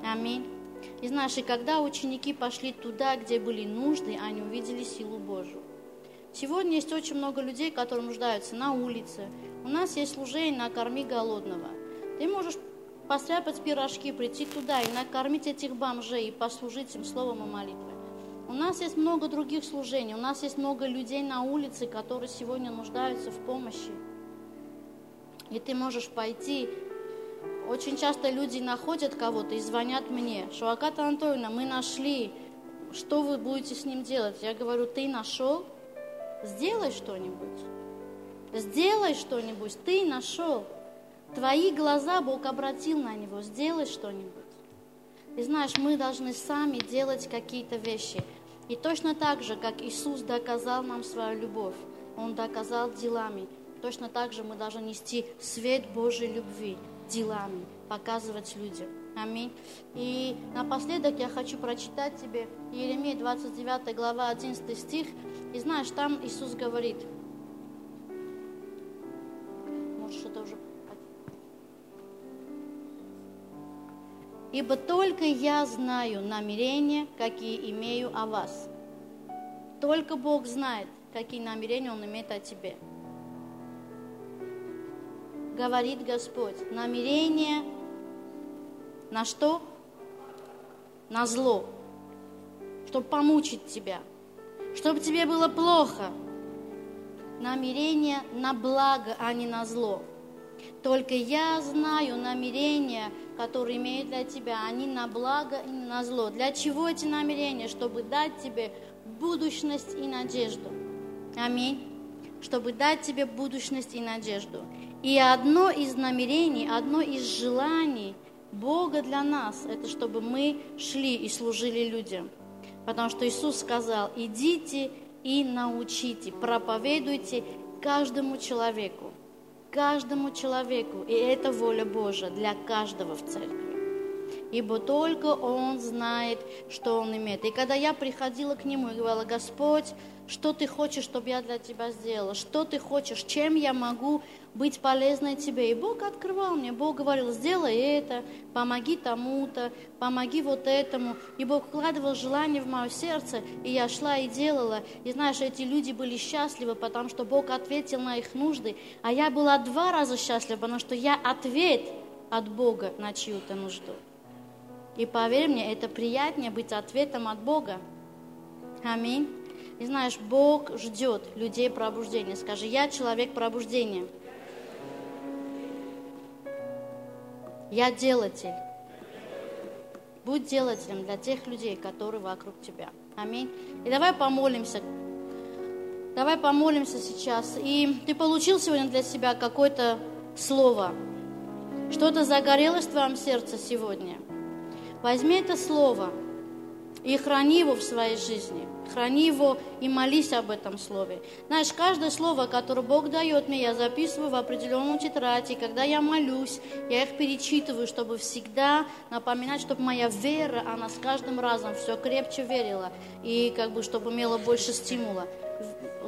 Speaker 1: Аминь. И знаешь, и когда ученики пошли туда, где были нужды, они увидели силу Божию. Сегодня есть очень много людей, которые нуждаются на улице. У нас есть служение «Накорми голодного». Ты можешь постряпать пирожки, прийти туда и накормить этих бомжей и послужить им словом и молитвой. У нас есть много других служений, у нас есть много людей на улице, которые сегодня нуждаются в помощи. И ты можешь пойти очень часто люди находят кого-то и звонят мне, Шуаката Анатольевна, мы нашли, что вы будете с ним делать? Я говорю, ты нашел? Сделай что-нибудь. Сделай что-нибудь, ты нашел. Твои глаза Бог обратил на него, сделай что-нибудь. И знаешь, мы должны сами делать какие-то вещи. И точно так же, как Иисус доказал нам свою любовь, Он доказал делами, точно так же мы должны нести свет Божьей любви делами, показывать людям. Аминь. И напоследок я хочу прочитать тебе Еремей 29 глава 11 стих. И знаешь, там Иисус говорит, может это уже... Ибо только я знаю намерения, какие имею о вас. Только Бог знает, какие намерения Он имеет о тебе говорит Господь. Намерение на что? На зло. Чтобы помучить тебя. Чтобы тебе было плохо. Намерение на благо, а не на зло. Только я знаю намерения, которые имеют для тебя, они на благо и на зло. Для чего эти намерения? Чтобы дать тебе будущность и надежду. Аминь. Чтобы дать тебе будущность и надежду. И одно из намерений, одно из желаний Бога для нас, это чтобы мы шли и служили людям. Потому что Иисус сказал, идите и научите, проповедуйте каждому человеку, каждому человеку. И это воля Божия для каждого в церкви ибо только Он знает, что Он имеет. И когда я приходила к Нему и говорила, Господь, что Ты хочешь, чтобы я для Тебя сделала? Что Ты хочешь? Чем я могу быть полезной Тебе? И Бог открывал мне, Бог говорил, сделай это, помоги тому-то, помоги вот этому. И Бог вкладывал желание в мое сердце, и я шла и делала. И знаешь, эти люди были счастливы, потому что Бог ответил на их нужды, а я была два раза счастлива, потому что я ответ от Бога на чью-то нужду. И поверь мне, это приятнее быть ответом от Бога. Аминь. И знаешь, Бог ждет людей пробуждения. Скажи, я человек пробуждения. Я делатель. Будь делателем для тех людей, которые вокруг тебя. Аминь. И давай помолимся. Давай помолимся сейчас. И ты получил сегодня для себя какое-то слово. Что-то загорелось в твоем сердце сегодня – Возьми это слово и храни его в своей жизни. Храни его и молись об этом слове. Знаешь, каждое слово, которое Бог дает мне, я записываю в определенную тетрадь. И когда я молюсь, я их перечитываю, чтобы всегда напоминать, чтобы моя вера, она с каждым разом все крепче верила. И как бы, чтобы имела больше стимула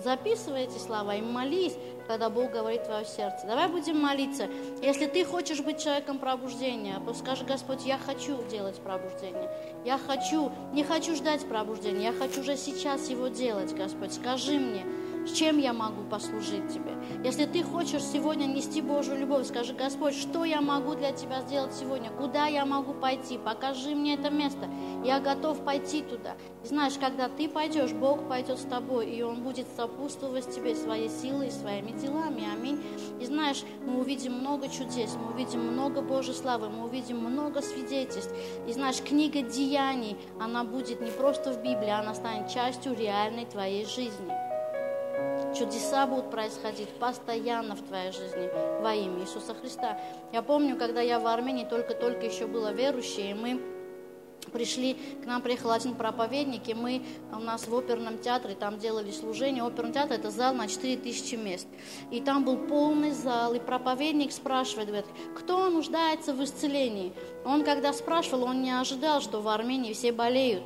Speaker 1: записывай эти слова и молись, когда Бог говорит твое сердце. Давай будем молиться. Если ты хочешь быть человеком пробуждения, то скажи, Господь, я хочу делать пробуждение. Я хочу, не хочу ждать пробуждения, я хочу уже сейчас его делать, Господь. Скажи мне, чем я могу послужить Тебе. Если ты хочешь сегодня нести Божью любовь, скажи, Господь, что я могу для Тебя сделать сегодня, куда я могу пойти, покажи мне это место, я готов пойти туда. И знаешь, когда ты пойдешь, Бог пойдет с тобой, и Он будет сопутствовать тебе своей силой и своими делами. Аминь. И знаешь, мы увидим много чудес, мы увидим много Божьей славы, мы увидим много свидетельств. И знаешь, книга Деяний, она будет не просто в Библии, она станет частью реальной твоей жизни. Чудеса будут происходить постоянно в твоей жизни во имя Иисуса Христа. Я помню, когда я в Армении только-только еще была верующей, и мы пришли, к нам приехал один проповедник, и мы у нас в оперном театре там делали служение. Оперный театр – это зал на 4000 мест. И там был полный зал, и проповедник спрашивает, говорит, кто нуждается в исцелении? Он, когда спрашивал, он не ожидал, что в Армении все болеют.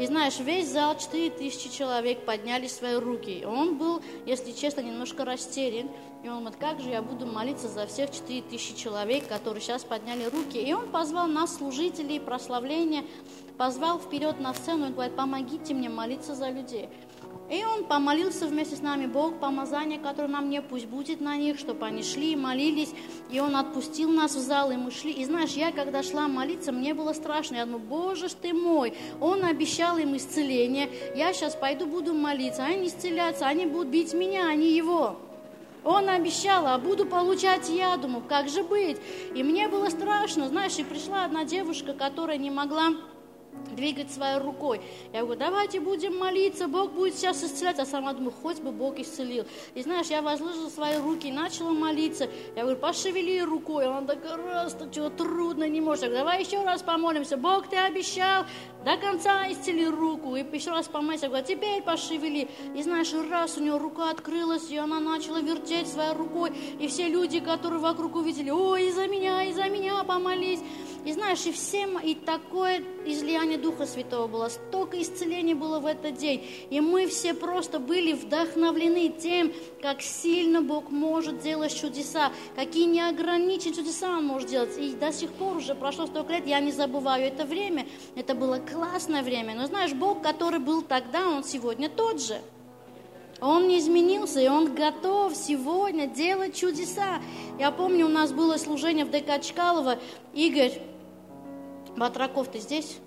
Speaker 1: И знаешь, весь зал, 4000 человек подняли свои руки. Он был, если честно, немножко растерян. И он говорит, как же я буду молиться за всех 4000 человек, которые сейчас подняли руки. И он позвал нас, служителей, прославления, позвал вперед на сцену и говорит, помогите мне молиться за людей. И он помолился вместе с нами, Бог, помазание, которое нам мне, пусть будет на них, чтобы они шли и молились. И он отпустил нас в зал, и мы шли. И знаешь, я когда шла молиться, мне было страшно. Я думаю, Боже ж ты мой, он обещал им исцеление. Я сейчас пойду буду молиться, они исцелятся, они будут бить меня, а не его. Он обещал, а буду получать я. Думаю, как же быть? И мне было страшно, знаешь, и пришла одна девушка, которая не могла двигать своей рукой. Я говорю, давайте будем молиться, Бог будет сейчас исцелять. А сама думаю, хоть бы Бог исцелил. И знаешь, я возложила свои руки и начала молиться. Я говорю, пошевели рукой. Она такая, раз, то чего трудно, не может. Я говорю, давай еще раз помолимся. Бог, ты обещал, до конца исцели руку. И еще раз помолись. Я говорю, теперь пошевели. И знаешь, раз у нее рука открылась, и она начала вертеть своей рукой. И все люди, которые вокруг увидели, ой, из-за меня, из-за меня помолись. И знаешь, и всем, и такое излияние Духа Святого было, столько исцелений было в этот день. И мы все просто были вдохновлены тем, как сильно Бог может делать чудеса, какие неограниченные чудеса Он может делать. И до сих пор уже прошло столько лет, я не забываю это время. Это было классное время. Но знаешь, Бог, который был тогда, Он сегодня тот же. Он не изменился, и Он готов сегодня делать чудеса. Я помню, у нас было служение в ДК Чкалова. Игорь Батраков, ты здесь?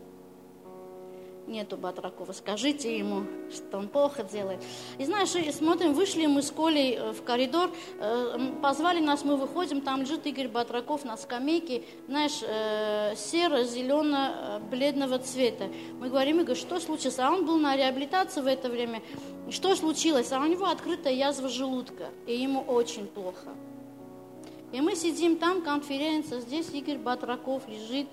Speaker 1: Нету Батракова. Скажите ему, что он плохо делает. И знаешь, смотрим, вышли мы с Колей э, в коридор, э, позвали нас, мы выходим, там лежит Игорь Батраков на скамейке, знаешь, э, серо-зелено-бледного цвета. Мы говорим, Игорь, что случилось? А он был на реабилитации в это время. Что случилось? А у него открытая язва желудка, и ему очень плохо. И мы сидим там, конференция, здесь Игорь Батраков лежит,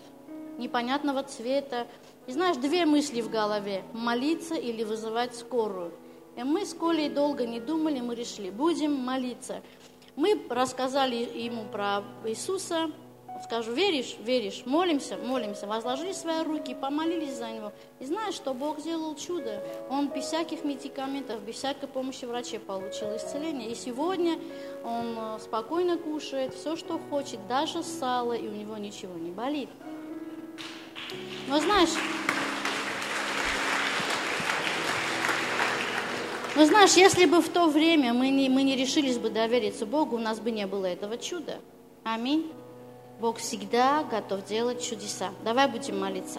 Speaker 1: непонятного цвета. И знаешь, две мысли в голове – молиться или вызывать скорую. И мы с Колей долго не думали, мы решили, будем молиться. Мы рассказали ему про Иисуса, скажу, веришь, веришь, молимся, молимся, возложили свои руки, помолились за него. И знаешь, что Бог сделал чудо. Он без всяких медикаментов, без всякой помощи врачей получил исцеление. И сегодня он э, спокойно кушает все, что хочет, даже сало, и у него ничего не болит. Но знаешь, но знаешь, если бы в то время мы не, мы не решились бы довериться Богу, у нас бы не было этого чуда. Аминь. Бог всегда готов делать чудеса. Давай будем молиться.